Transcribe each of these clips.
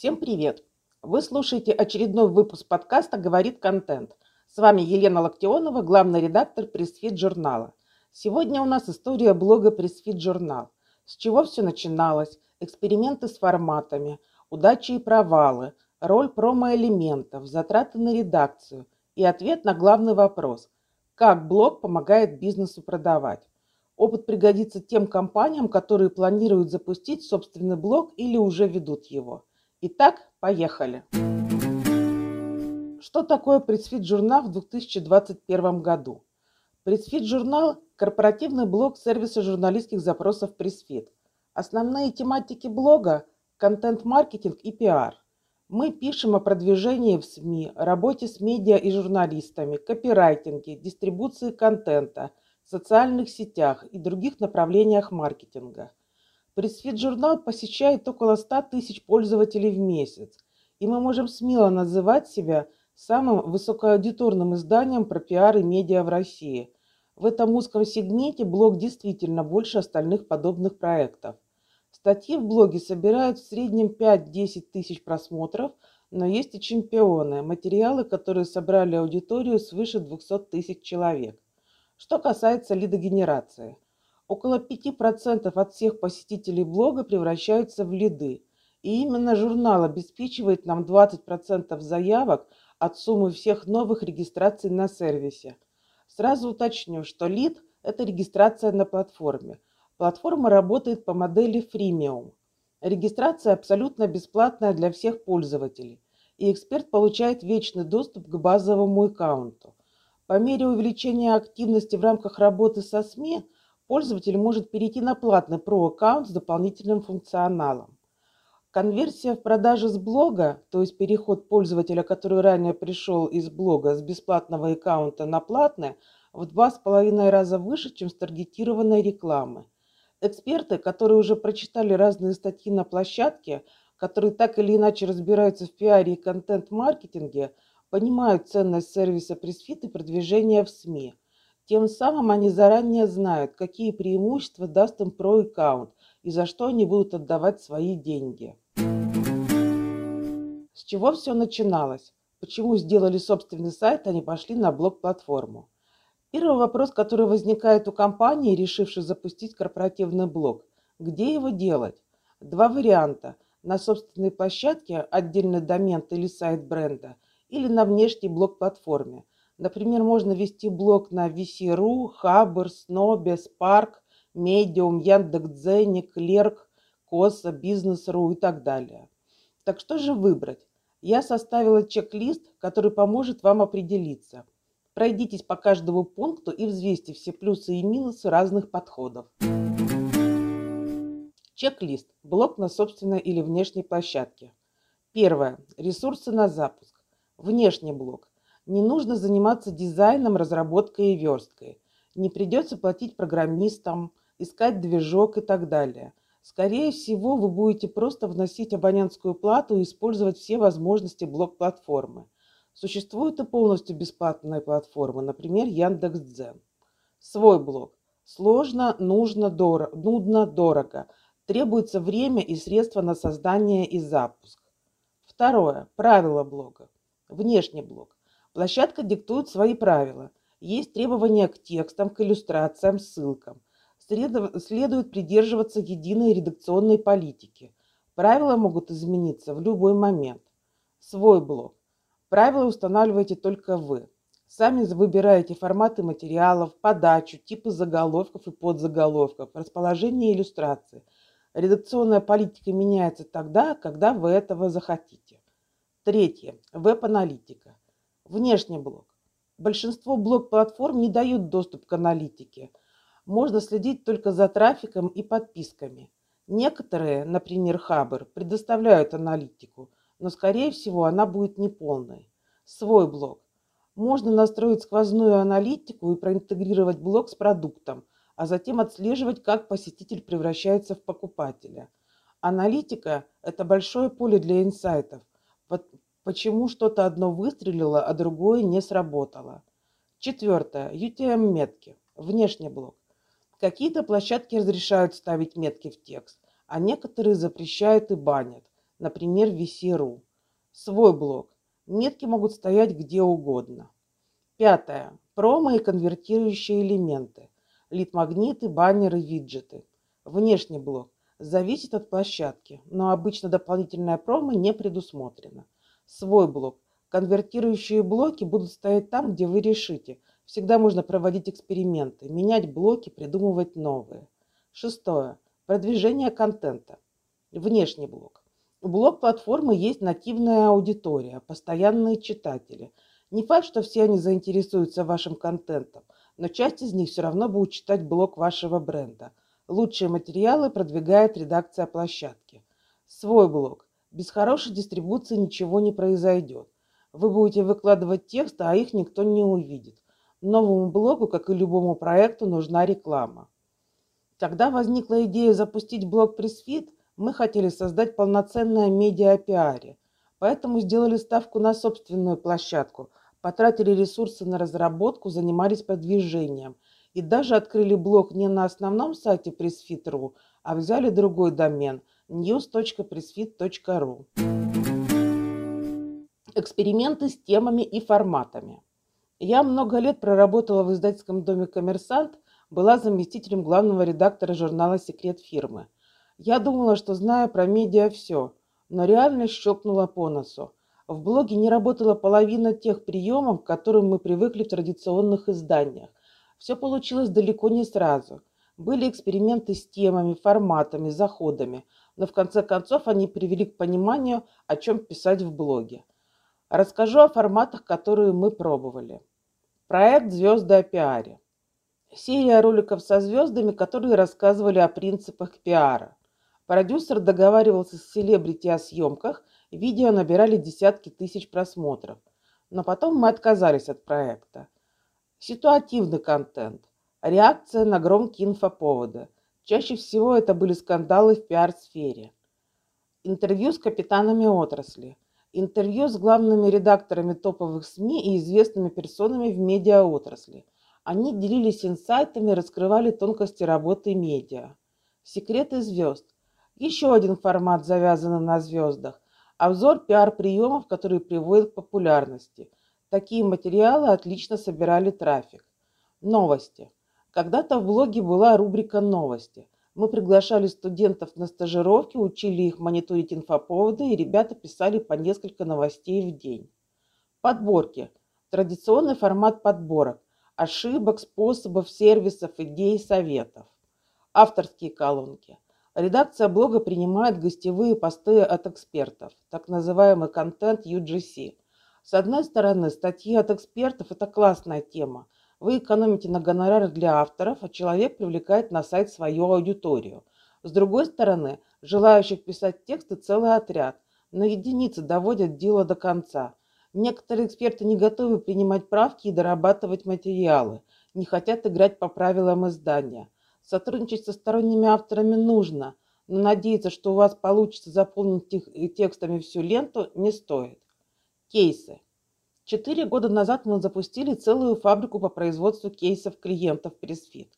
Всем привет! Вы слушаете очередной выпуск подкаста «Говорит контент». С вами Елена Локтионова, главный редактор Pressfeed журнала. Сегодня у нас история блога Pressfeed журнал. С чего все начиналось, эксперименты с форматами, удачи и провалы, роль промо-элементов, затраты на редакцию и ответ на главный вопрос – как блог помогает бизнесу продавать. Опыт пригодится тем компаниям, которые планируют запустить собственный блог или уже ведут его – Итак, поехали. Что такое Pressfeed журнал в 2021 году? Pressfeed журнал – корпоративный блог сервиса журналистских запросов Pressfeed. Основные тематики блога – контент-маркетинг и пиар. Мы пишем о продвижении в СМИ, работе с медиа и журналистами, копирайтинге, дистрибуции контента, социальных сетях и других направлениях маркетинга – Pressfeed.Журнал посещает около 100 тысяч пользователей в месяц, и мы можем смело называть себя самым высокоаудиторным изданием про пиар и медиа в России. В этом узком сегменте блог действительно больше остальных подобных проектов. Статьи в блоге собирают в среднем 5-10 тысяч просмотров, но есть и чемпионы, материалы, которые собрали аудиторию свыше 200 тысяч человек. Что касается лидогенерации – Около 5% от всех посетителей блога превращаются в лиды. И именно журнал обеспечивает нам 20% заявок от суммы всех новых регистраций на сервисе. Сразу уточню, что лид – это регистрация на платформе. Платформа работает по модели фримиум. Регистрация абсолютно бесплатная для всех пользователей, и эксперт получает вечный доступ к базовому аккаунту. По мере увеличения активности в рамках работы со СМИ – пользователь может перейти на платный Pro-аккаунт с дополнительным функционалом. Конверсия в продаже с блога, то есть переход пользователя, который ранее пришел из блога с бесплатного аккаунта на платный, в два с половиной раза выше, чем с таргетированной рекламы. Эксперты, которые уже прочитали разные статьи на площадке, которые так или иначе разбираются в пиаре и контент-маркетинге, понимают ценность сервиса пресс-фит и продвижения в СМИ – тем самым они заранее знают, какие преимущества даст им про аккаунт и за что они будут отдавать свои деньги. С чего все начиналось? Почему сделали собственный сайт, а не пошли на блог-платформу? Первый вопрос, который возникает у компании, решившей запустить корпоративный блог. Где его делать? Два варианта. На собственной площадке, отдельный домен или сайт бренда, или на внешней блог-платформе. Например, можно вести блог на VC.ru, Хабр, Снобе, Spark, Medium, Яндекс.Дзене, Клерк, Коса, Бизнес.ру и так далее. Так что же выбрать? Я составила чек-лист, который поможет вам определиться. Пройдитесь по каждому пункту и взвесьте все плюсы и минусы разных подходов. Чек-лист. Блок на собственной или внешней площадке. Первое. Ресурсы на запуск. Внешний блок. Не нужно заниматься дизайном, разработкой и версткой. Не придется платить программистам, искать движок и так далее. Скорее всего, вы будете просто вносить абонентскую плату и использовать все возможности блок-платформы. Существуют и полностью бесплатные платформы, например, Яндекс.Дзен. Свой блог. Сложно, нужно, дорого, нудно, дорого. Требуется время и средства на создание и запуск. Второе. Правила блога. Внешний блог. Площадка диктует свои правила. Есть требования к текстам, к иллюстрациям, ссылкам. Следует придерживаться единой редакционной политики. Правила могут измениться в любой момент. Свой блог. Правила устанавливаете только вы. Сами выбираете форматы материалов, подачу, типы заголовков и подзаголовков, расположение иллюстрации. Редакционная политика меняется тогда, когда вы этого захотите. Третье. Веб-аналитика. Внешний блок. Большинство блок-платформ не дают доступ к аналитике. Можно следить только за трафиком и подписками. Некоторые, например, Хабр, предоставляют аналитику, но, скорее всего, она будет неполной. Свой блок. Можно настроить сквозную аналитику и проинтегрировать блок с продуктом, а затем отслеживать, как посетитель превращается в покупателя. Аналитика – это большое поле для инсайтов, почему что-то одно выстрелило, а другое не сработало. Четвертое. UTM-метки. Внешний блок. Какие-то площадки разрешают ставить метки в текст, а некоторые запрещают и банят. например, VC.ru. Свой блог. Метки могут стоять где угодно. Пятое. Промо и конвертирующие элементы. Лид-магниты, баннеры, виджеты. Внешний блок. Зависит от площадки, но обычно дополнительная промо не предусмотрена. Свой блок. Конвертирующие блоки будут стоять там, где вы решите. Всегда можно проводить эксперименты, менять блоки, придумывать новые. Шестое. Продвижение контента. Внешний блок. У блог-платформы есть нативная аудитория, постоянные читатели. Не факт, что все они заинтересуются вашим контентом, но часть из них все равно будет читать блог вашего бренда. Лучшие материалы продвигает редакция площадки. Свой блог. Без хорошей дистрибуции ничего не произойдет. Вы будете выкладывать тексты, а их никто не увидит. Новому блогу, как и любому проекту, нужна реклама. Когда возникла идея запустить блог Пресфит, мы хотели создать полноценное медиа пиаре, поэтому сделали ставку на собственную площадку, потратили ресурсы на разработку, занимались продвижением и даже открыли блог не на основном сайте pressfit.ru, а взяли другой домен news.pressfit.ru. Эксперименты с темами и форматами. Я много лет проработала в издательском доме «Коммерсант», была заместителем главного редактора журнала «Секрет фирмы». Я думала, что знаю про медиа все, но реальность щелкнула по носу. В блоге не работала половина тех приемов, к которым мы привыкли в традиционных изданиях. Все получилось далеко не сразу. Были эксперименты с темами, форматами, заходами, но в конце концов они привели к пониманию, о чем писать в блоге. Расскажу о форматах, которые мы пробовали. Проект «Звезды о пиаре». Серия роликов со звездами, которые рассказывали о принципах пиара. Продюсер договаривался с селебрити о съемках, видео набирали десятки тысяч просмотров. Но потом мы отказались от проекта. Ситуативный контент. Реакция на громкие инфоповоды. Чаще всего это были скандалы в пиар-сфере. Интервью с капитанами отрасли – интервью с главными редакторами топовых СМИ и известными персонами в медиаотрасли. Они делились инсайтами, раскрывали тонкости работы медиа. Секреты звезд. Еще один формат, завязанный на звездах. Обзор пиар-приемов, которые приводят к популярности. Такие материалы отлично собирали трафик. Новости. Когда-то в блоге была рубрика «Новости». Мы приглашали студентов на стажировки, учили их мониторить инфоповоды, и ребята писали по несколько новостей в день. Подборки. Традиционный формат подборок. Ошибок, способов, сервисов, идей, советов. Авторские колонки. Редакция блога принимает гостевые посты от экспертов, так называемый контент UGC. С одной стороны, статьи от экспертов – это классная тема – вы экономите на гонорарах для авторов, а человек привлекает на сайт свою аудиторию. С другой стороны, желающих писать тексты целый отряд, но единицы доводят дело до конца. Некоторые эксперты не готовы принимать правки и дорабатывать материалы, не хотят играть по правилам издания. Сотрудничать со сторонними авторами нужно, но надеяться, что у вас получится заполнить текстами всю ленту, не стоит. Кейсы. Четыре года назад мы запустили целую фабрику по производству кейсов клиентов Pressfit.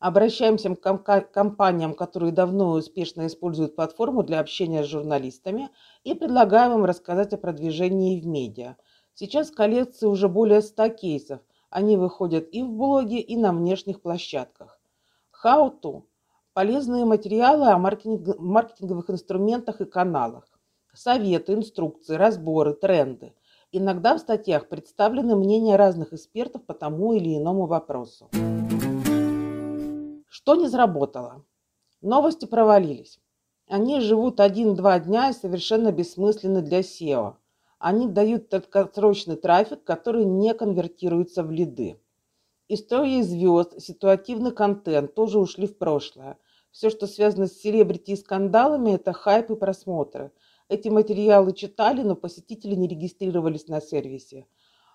Обращаемся к компаниям, которые давно успешно используют платформу для общения с журналистами и предлагаем им рассказать о продвижении в медиа. Сейчас в коллекции уже более 100 кейсов. Они выходят и в блоге, и на внешних площадках. How to. Полезные материалы о маркетинговых инструментах и каналах. Советы, инструкции, разборы, тренды – Иногда в статьях представлены мнения разных экспертов по тому или иному вопросу. Что не заработало? Новости провалились. Они живут один-два дня и совершенно бессмысленны для SEO. Они дают краткосрочный трафик, который не конвертируется в лиды. Истории звезд, ситуативный контент тоже ушли в прошлое. Все, что связано с селебрити и скандалами, это хайп и просмотры – эти материалы читали, но посетители не регистрировались на сервисе.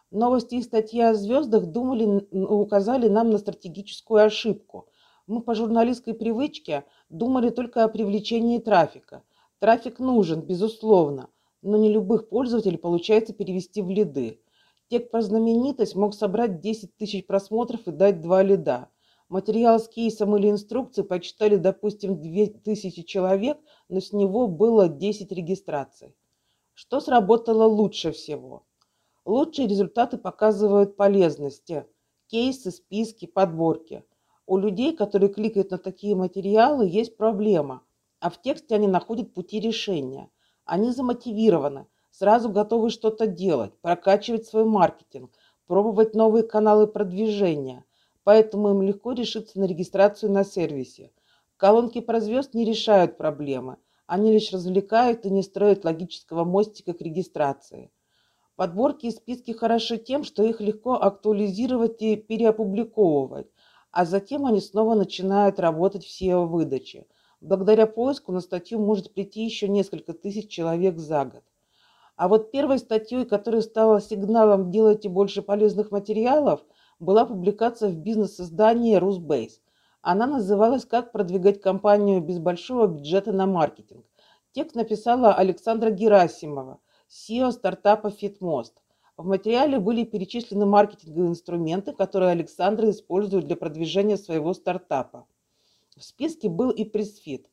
Новости и статьи о звездах думали, указали нам на стратегическую ошибку. Мы по журналистской привычке думали только о привлечении трафика. Трафик нужен, безусловно, но не любых пользователей получается перевести в лиды. Тек про знаменитость мог собрать 10 тысяч просмотров и дать два лида. Материал с кейсом или инструкцией почитали, допустим, 2000 человек, но с него было 10 регистраций. Что сработало лучше всего? Лучшие результаты показывают полезности, кейсы, списки, подборки. У людей, которые кликают на такие материалы, есть проблема, а в тексте они находят пути решения. Они замотивированы, сразу готовы что-то делать, прокачивать свой маркетинг, пробовать новые каналы продвижения. Поэтому им легко решиться на регистрацию на сервисе. Колонки про звезд не решают проблемы. Они лишь развлекают и не строят логического мостика к регистрации. Подборки и списки хороши тем, что их легко актуализировать и переопубликовывать, а затем они снова начинают работать в SEO-выдаче. Благодаря поиску на статью может прийти еще несколько тысяч человек за год. А вот первой статьей, которая стала сигналом «делайте больше полезных материалов», была публикация в бизнес-издании «Русбейс». Она называлась «Как продвигать компанию без большого бюджета на маркетинг». Текст написала Александра Герасимова, SEO стартапа FitMost. В материале были перечислены маркетинговые инструменты, которые Александра использует для продвижения своего стартапа. В списке был и пресс-фит.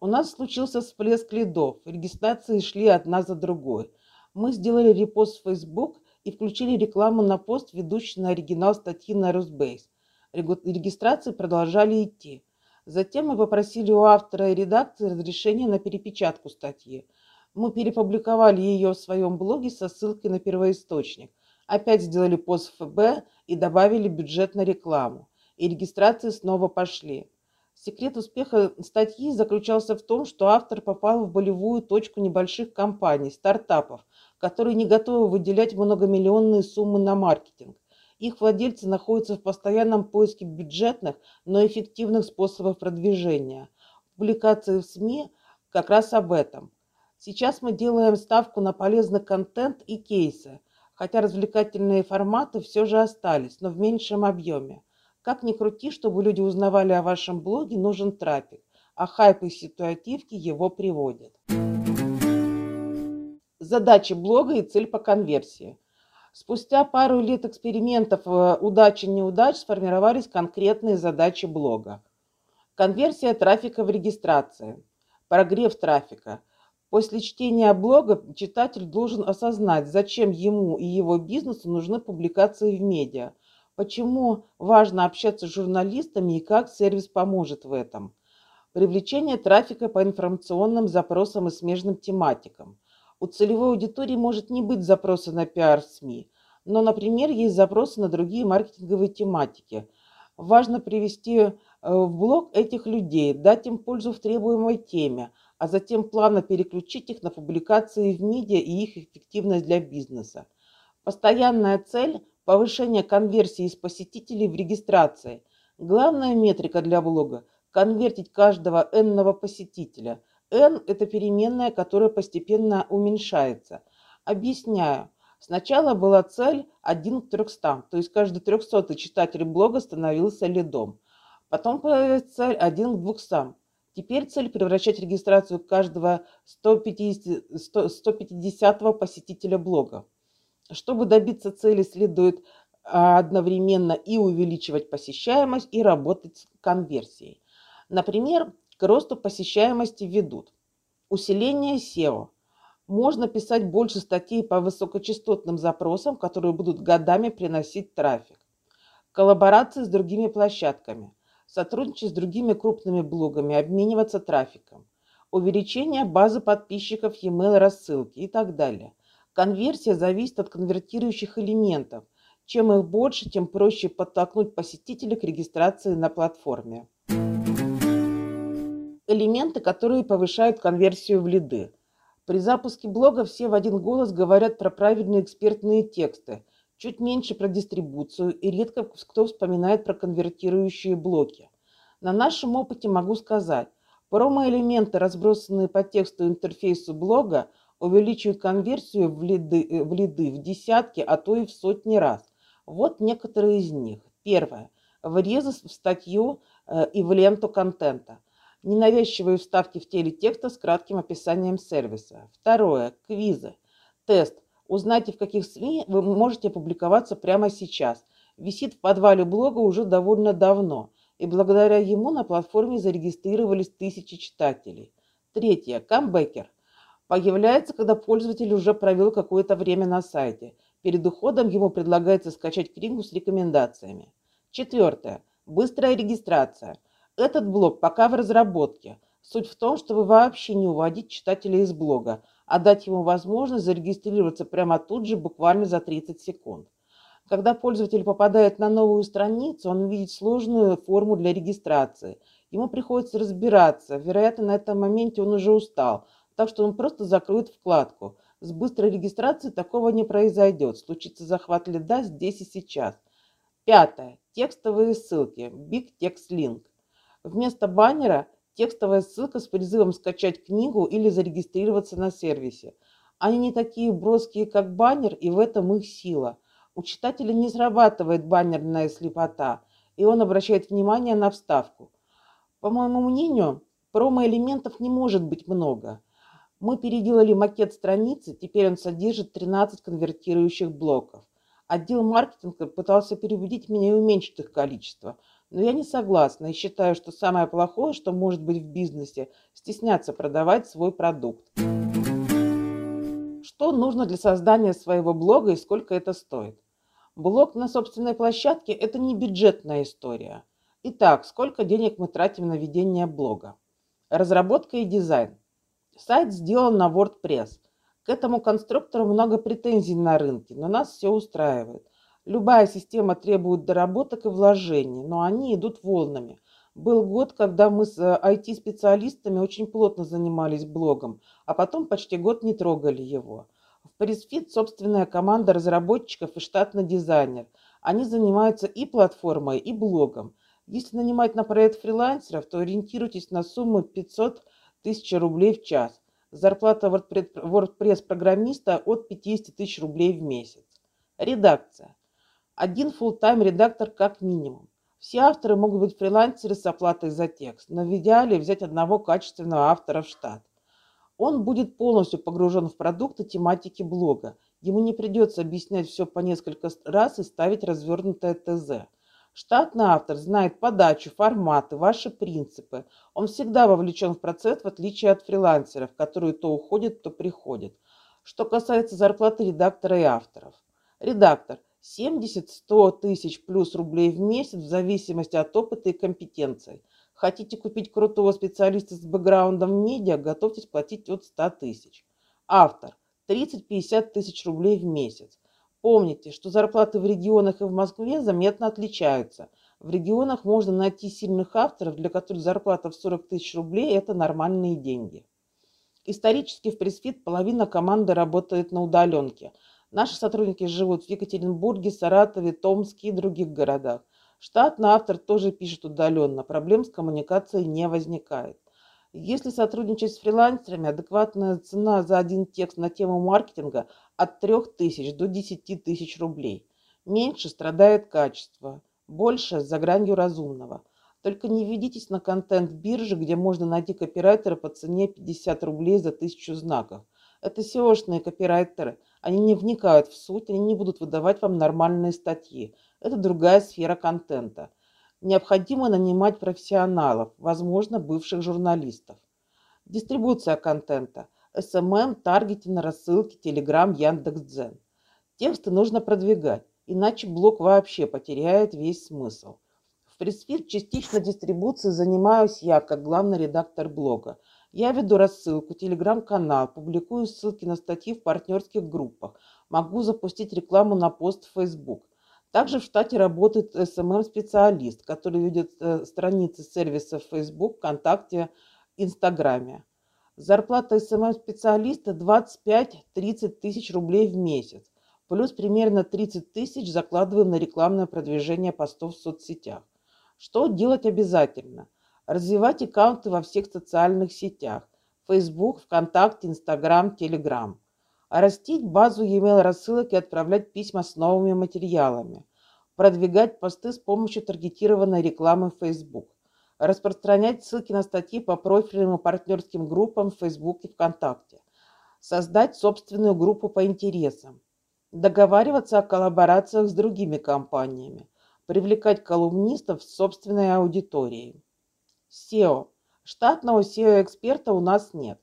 У нас случился всплеск лидов, регистрации шли одна за другой – мы сделали репост в Facebook и включили рекламу на пост, ведущий на оригинал статьи на Росбейс. Регистрации продолжали идти. Затем мы попросили у автора и редакции разрешения на перепечатку статьи. Мы перепубликовали ее в своем блоге со ссылкой на первоисточник. Опять сделали пост ФБ и добавили бюджет на рекламу. И регистрации снова пошли. Секрет успеха статьи заключался в том, что автор попал в болевую точку небольших компаний, стартапов, которые не готовы выделять многомиллионные суммы на маркетинг. Их владельцы находятся в постоянном поиске бюджетных, но эффективных способов продвижения. Публикации в СМИ как раз об этом. Сейчас мы делаем ставку на полезный контент и кейсы, хотя развлекательные форматы все же остались, но в меньшем объеме. Как ни крути, чтобы люди узнавали о вашем блоге, нужен трафик, а хайп и ситуативки его приводят. Задачи блога и цель по конверсии. Спустя пару лет экспериментов э, удачи неудач сформировались конкретные задачи блога. Конверсия трафика в регистрации. Прогрев трафика. После чтения блога читатель должен осознать, зачем ему и его бизнесу нужны публикации в медиа – Почему важно общаться с журналистами и как сервис поможет в этом? Привлечение трафика по информационным запросам и смежным тематикам. У целевой аудитории может не быть запроса на пиар СМИ, но, например, есть запросы на другие маркетинговые тематики. Важно привести э, в блог этих людей, дать им пользу в требуемой теме, а затем плавно переключить их на публикации в медиа и их эффективность для бизнеса. Постоянная цель повышение конверсии из посетителей в регистрации. Главная метрика для блога – конвертить каждого n посетителя. N – это переменная, которая постепенно уменьшается. Объясняю. Сначала была цель 1 к 300, то есть каждый 300 читатель блога становился лидом. Потом появилась цель 1 к 200. Теперь цель превращать регистрацию каждого 150, 100, 150 посетителя блога. Чтобы добиться цели, следует а, одновременно и увеличивать посещаемость, и работать с конверсией. Например, к росту посещаемости ведут усиление SEO. Можно писать больше статей по высокочастотным запросам, которые будут годами приносить трафик. Коллаборации с другими площадками. Сотрудничать с другими крупными блогами, обмениваться трафиком. Увеличение базы подписчиков e-mail рассылки и так далее – Конверсия зависит от конвертирующих элементов. Чем их больше, тем проще подтолкнуть посетителя к регистрации на платформе. Элементы, которые повышают конверсию в лиды. При запуске блога все в один голос говорят про правильные экспертные тексты, чуть меньше про дистрибуцию и редко кто вспоминает про конвертирующие блоки. На нашем опыте могу сказать, промо-элементы, разбросанные по тексту интерфейсу блога, увеличивают конверсию в лиды, э, в лиды в десятки, а то и в сотни раз. Вот некоторые из них. Первое. Врезы в статью э, и в ленту контента. Ненавязчивые вставки в теле текста с кратким описанием сервиса. Второе. Квизы. Тест. Узнайте, в каких СМИ вы можете публиковаться прямо сейчас. Висит в подвале блога уже довольно давно. и благодаря ему на платформе зарегистрировались тысячи читателей. Третье. Камбэкер. Появляется, когда пользователь уже провел какое-то время на сайте. Перед уходом ему предлагается скачать книгу с рекомендациями. Четвертое. Быстрая регистрация. Этот блог пока в разработке. Суть в том, чтобы вообще не уводить читателя из блога, а дать ему возможность зарегистрироваться прямо тут же, буквально за 30 секунд. Когда пользователь попадает на новую страницу, он видит сложную форму для регистрации. Ему приходится разбираться. Вероятно, на этом моменте он уже устал, так что он просто закроет вкладку. С быстрой регистрацией такого не произойдет. Случится захват лида здесь и сейчас. Пятое. Текстовые ссылки. Big Text Link. Вместо баннера текстовая ссылка с призывом скачать книгу или зарегистрироваться на сервисе. Они не такие броские, как баннер, и в этом их сила – у читателя не срабатывает баннерная слепота, и он обращает внимание на вставку. По моему мнению, промо-элементов не может быть много. Мы переделали макет страницы, теперь он содержит 13 конвертирующих блоков. Отдел маркетинга пытался переубедить меня и уменьшить их количество, но я не согласна и считаю, что самое плохое, что может быть в бизнесе, стесняться продавать свой продукт. Что нужно для создания своего блога и сколько это стоит? Блог на собственной площадке – это не бюджетная история. Итак, сколько денег мы тратим на ведение блога? Разработка и дизайн. Сайт сделан на WordPress. К этому конструктору много претензий на рынке, но нас все устраивает. Любая система требует доработок и вложений, но они идут волнами. Был год, когда мы с IT-специалистами очень плотно занимались блогом, а потом почти год не трогали его. В Parisfit собственная команда разработчиков и штатный дизайнер. Они занимаются и платформой, и блогом. Если нанимать на проект фрилансеров, то ориентируйтесь на сумму 500 тысяч рублей в час. Зарплата WordPress-программиста от 50 тысяч рублей в месяц. Редакция. Один full-time редактор как минимум. Все авторы могут быть фрилансеры с оплатой за текст, но в идеале взять одного качественного автора в штат. Он будет полностью погружен в продукты тематики блога. Ему не придется объяснять все по несколько раз и ставить развернутое ТЗ. Штатный автор знает подачу, форматы, ваши принципы. Он всегда вовлечен в процесс, в отличие от фрилансеров, которые то уходят, то приходят. Что касается зарплаты редактора и авторов. Редактор 70-100 тысяч плюс рублей в месяц в зависимости от опыта и компетенций – Хотите купить крутого специалиста с бэкграундом в медиа, готовьтесь платить от 100 тысяч. Автор 30-50 тысяч рублей в месяц. Помните, что зарплаты в регионах и в Москве заметно отличаются. В регионах можно найти сильных авторов, для которых зарплата в 40 тысяч рублей – это нормальные деньги. Исторически в Пресфит половина команды работает на удаленке. Наши сотрудники живут в Екатеринбурге, Саратове, Томске и других городах. Штатный автор тоже пишет удаленно, проблем с коммуникацией не возникает. Если сотрудничать с фрилансерами, адекватная цена за один текст на тему маркетинга от 3000 до 10 тысяч рублей. Меньше страдает качество, больше за гранью разумного. Только не ведитесь на контент биржи, где можно найти копирайтера по цене 50 рублей за тысячу знаков. Это SEO-шные копирайтеры. Они не вникают в суть, они не будут выдавать вам нормальные статьи. Это другая сфера контента. Необходимо нанимать профессионалов, возможно, бывших журналистов. Дистрибуция контента. SMM, таргетинг, рассылки, Telegram, Яндекс.Дзен. Тексты нужно продвигать, иначе блог вообще потеряет весь смысл. В пресс-фир частично дистрибуцией занимаюсь я, как главный редактор блога. Я веду рассылку, телеграм-канал, публикую ссылки на статьи в партнерских группах, могу запустить рекламу на пост в Facebook. Также в штате работает SMM-специалист, который ведет э, страницы сервисов Facebook, ВКонтакте, Инстаграме. Зарплата SMM-специалиста 25-30 тысяч рублей в месяц. Плюс примерно 30 тысяч закладываем на рекламное продвижение постов в соцсетях. Что делать обязательно? Развивать аккаунты во всех социальных сетях. Facebook, ВКонтакте, Инстаграм, Телеграм растить базу e-mail рассылок и отправлять письма с новыми материалами, продвигать посты с помощью таргетированной рекламы в Facebook, распространять ссылки на статьи по профильным и партнерским группам в Facebook и ВКонтакте, создать собственную группу по интересам, договариваться о коллаборациях с другими компаниями, привлекать колумнистов с собственной аудиторией. SEO. Штатного SEO-эксперта у нас нет.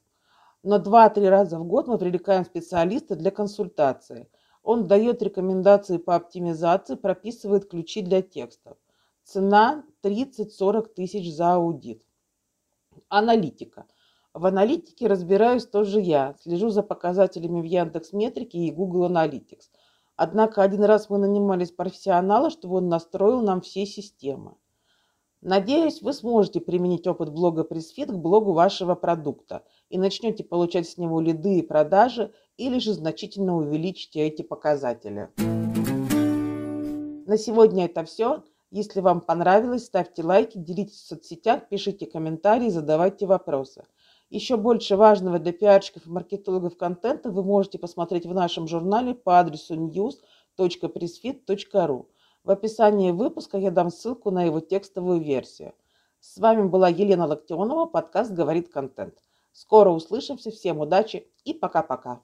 Но 2-3 раза в год мы привлекаем специалиста для консультации. Он дает рекомендации по оптимизации, прописывает ключи для текстов. Цена 30-40 тысяч за аудит. Аналитика. В аналитике разбираюсь тоже я. Слежу за показателями в Яндекс Метрике и Google Analytics. Однако один раз мы нанимались профессионала, чтобы он настроил нам все системы. Надеюсь, вы сможете применить опыт блога Пресфит к блогу вашего продукта и начнете получать с него лиды и продажи или же значительно увеличите эти показатели. На сегодня это все. Если вам понравилось, ставьте лайки, делитесь в соцсетях, пишите комментарии, задавайте вопросы. Еще больше важного для пиарщиков и маркетологов контента вы можете посмотреть в нашем журнале по адресу news.pressfit.ru. В описании выпуска я дам ссылку на его текстовую версию. С вами была Елена Локтионова, подкаст «Говорит контент». Скоро услышимся, всем удачи и пока-пока.